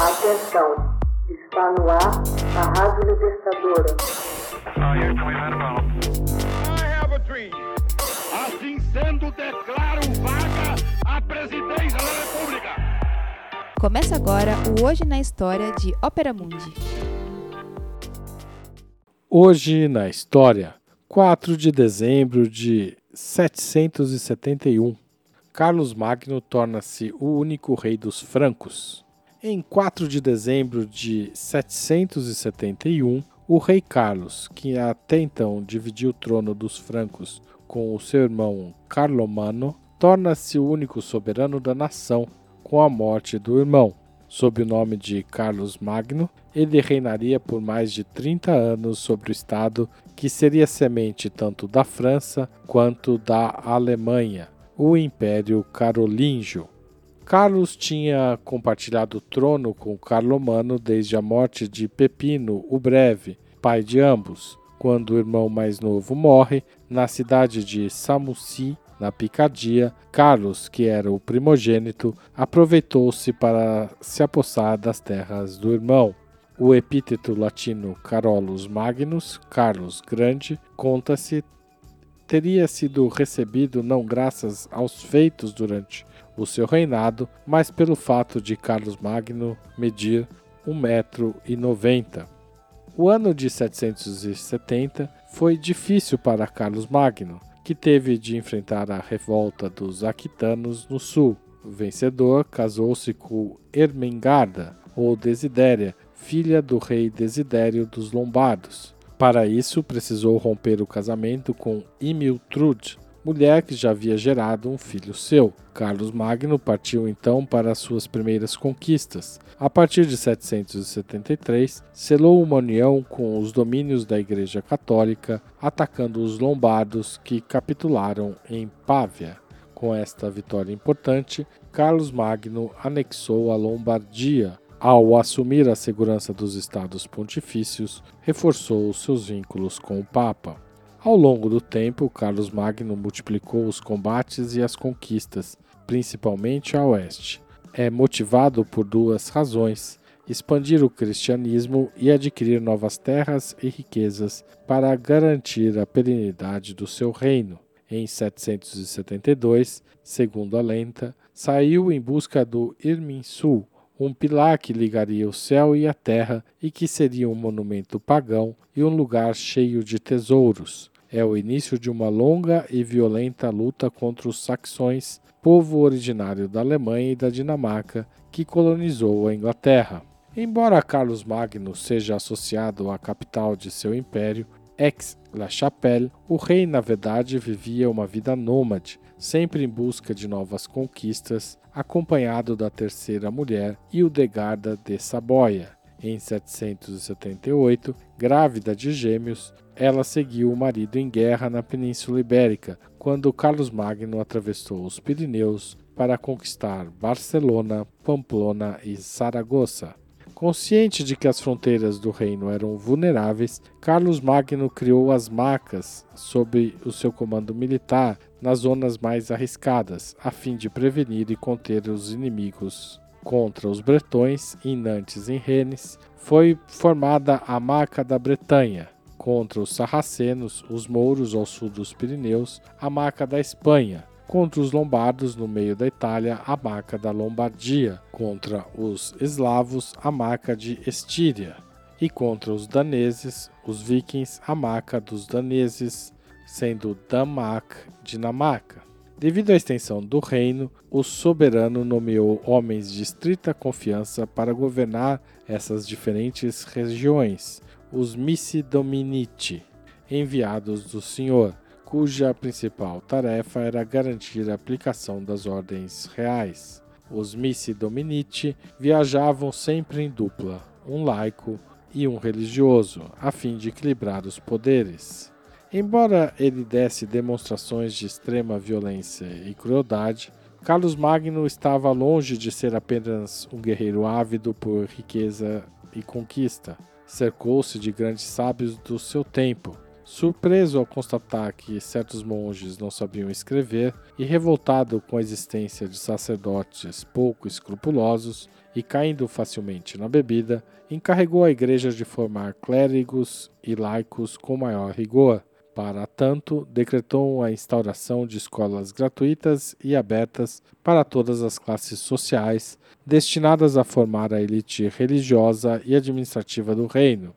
Atenção, está no ar a Rádio Libertadora. Assim sendo, declaro vaga a presidência da República. Começa agora o Hoje na História de Ópera Mundi. Hoje na História, 4 de dezembro de 771, Carlos Magno torna-se o único rei dos francos. Em 4 de dezembro de 771, o rei Carlos, que até então dividia o trono dos francos com o seu irmão Carlomano, torna-se o único soberano da nação com a morte do irmão. Sob o nome de Carlos Magno, ele reinaria por mais de 30 anos sobre o estado que seria semente tanto da França quanto da Alemanha, o Império Carolíngio. Carlos tinha compartilhado o trono com Carlomano desde a morte de Pepino o Breve, pai de ambos, quando o irmão mais novo morre na cidade de Samussi, na Picardia. Carlos, que era o primogênito, aproveitou-se para se apossar das terras do irmão. O epíteto latino Carolus Magnus, Carlos Grande, conta-se teria sido recebido não graças aos feitos durante o seu reinado, mas pelo fato de Carlos Magno medir 1,90m. O ano de 770 foi difícil para Carlos Magno, que teve de enfrentar a revolta dos aquitanos no sul. O vencedor casou-se com Ermengarda, ou Desidéria, filha do rei Desidério dos Lombardos. Para isso, precisou romper o casamento com Imiltrude, mulher que já havia gerado um filho seu. Carlos Magno partiu então para suas primeiras conquistas. A partir de 773, selou uma união com os domínios da Igreja Católica, atacando os lombardos que capitularam em Pávia. Com esta vitória importante, Carlos Magno anexou a Lombardia. Ao assumir a segurança dos estados pontifícios, reforçou os seus vínculos com o Papa. Ao longo do tempo, Carlos Magno multiplicou os combates e as conquistas, principalmente a oeste. É motivado por duas razões: expandir o cristianismo e adquirir novas terras e riquezas para garantir a perenidade do seu reino. Em 772, segundo a lenta, saiu em busca do Irminsul, um pilar que ligaria o céu e a terra e que seria um monumento pagão e um lugar cheio de tesouros. É o início de uma longa e violenta luta contra os saxões, povo originário da Alemanha e da Dinamarca que colonizou a Inglaterra. Embora Carlos Magno seja associado à capital de seu império, Aix-la-Chapelle, o rei na verdade vivia uma vida nômade, sempre em busca de novas conquistas, acompanhado da terceira mulher, Hildegarda de Saboia. Em 778, grávida de gêmeos, ela seguiu o marido em guerra na Península Ibérica, quando Carlos Magno atravessou os Pirineus para conquistar Barcelona, Pamplona e Saragoça. Consciente de que as fronteiras do reino eram vulneráveis, Carlos Magno criou as macas sob o seu comando militar nas zonas mais arriscadas, a fim de prevenir e conter os inimigos. Contra os bretões, em Nantes e Rennes, foi formada a Maca da Bretanha. Contra os sarracenos, os mouros ao sul dos Pirineus, a Maca da Espanha contra os lombardos no meio da Itália, a marca da Lombardia, contra os eslavos, a marca de Estíria, e contra os daneses, os vikings, a marca dos daneses, sendo Danmark Dinamarca. Devido à extensão do reino, o soberano nomeou homens de estrita confiança para governar essas diferentes regiões, os Missi Dominici, enviados do Senhor, cuja principal tarefa era garantir a aplicação das ordens reais. Os Missi Dominici viajavam sempre em dupla, um laico e um religioso, a fim de equilibrar os poderes. Embora ele desse demonstrações de extrema violência e crueldade, Carlos Magno estava longe de ser apenas um guerreiro ávido por riqueza e conquista. Cercou-se de grandes sábios do seu tempo, Surpreso ao constatar que certos monges não sabiam escrever e revoltado com a existência de sacerdotes pouco escrupulosos, e caindo facilmente na bebida, encarregou a igreja de formar clérigos e laicos com maior rigor. Para tanto, decretou a instauração de escolas gratuitas e abertas para todas as classes sociais, destinadas a formar a elite religiosa e administrativa do reino.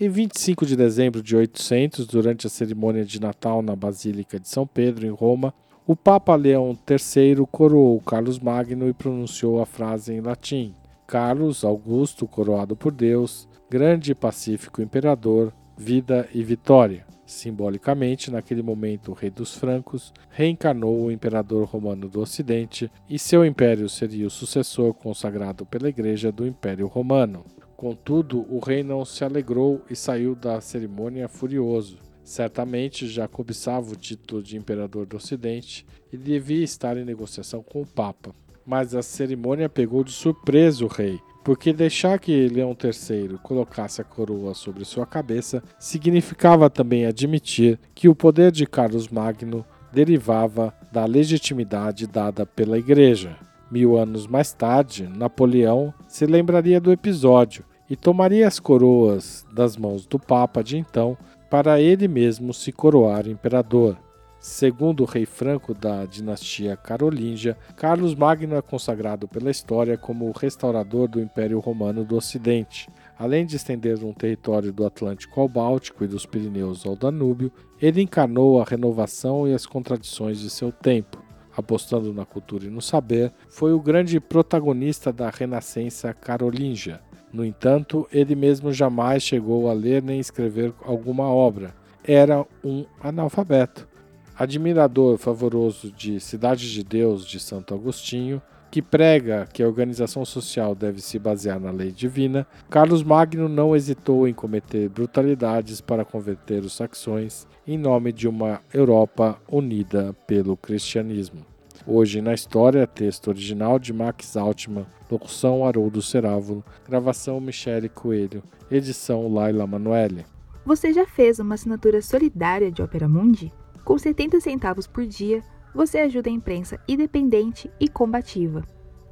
Em 25 de dezembro de 800, durante a cerimônia de Natal na Basílica de São Pedro, em Roma, o Papa Leão III coroou Carlos Magno e pronunciou a frase em latim: Carlos Augusto, coroado por Deus, grande e pacífico imperador, vida e vitória. Simbolicamente, naquele momento, o rei dos francos reencarnou o imperador romano do Ocidente e seu império seria o sucessor consagrado pela Igreja do Império Romano. Contudo, o rei não se alegrou e saiu da cerimônia furioso. Certamente já cobiçava o título de imperador do Ocidente e devia estar em negociação com o Papa. Mas a cerimônia pegou de surpresa o rei, porque deixar que Leão III colocasse a coroa sobre sua cabeça significava também admitir que o poder de Carlos Magno derivava da legitimidade dada pela Igreja. Mil anos mais tarde, Napoleão se lembraria do episódio e tomaria as coroas das mãos do Papa de então para ele mesmo se coroar imperador. Segundo o rei franco da dinastia carolíngia, Carlos Magno é consagrado pela história como o restaurador do Império Romano do Ocidente. Além de estender um território do Atlântico ao Báltico e dos Pirineus ao Danúbio, ele encarnou a renovação e as contradições de seu tempo. Apostando na cultura e no saber, foi o grande protagonista da renascença carolíngia. No entanto, ele mesmo jamais chegou a ler nem escrever alguma obra. Era um analfabeto. Admirador favoroso de Cidade de Deus de Santo Agostinho, que prega que a organização social deve se basear na lei divina, Carlos Magno não hesitou em cometer brutalidades para converter os saxões em nome de uma Europa unida pelo cristianismo. Hoje na história, texto original de Max Altman, locução Haroldo Cerávulo, gravação Michele Coelho, edição Laila Manoeli. Você já fez uma assinatura solidária de Opera Mundi? Com 70 centavos por dia, você ajuda a imprensa independente e combativa.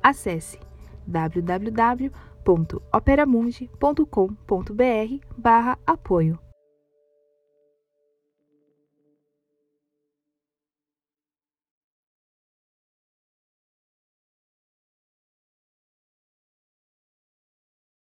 Acesse www.operamundi.com.br/apoio.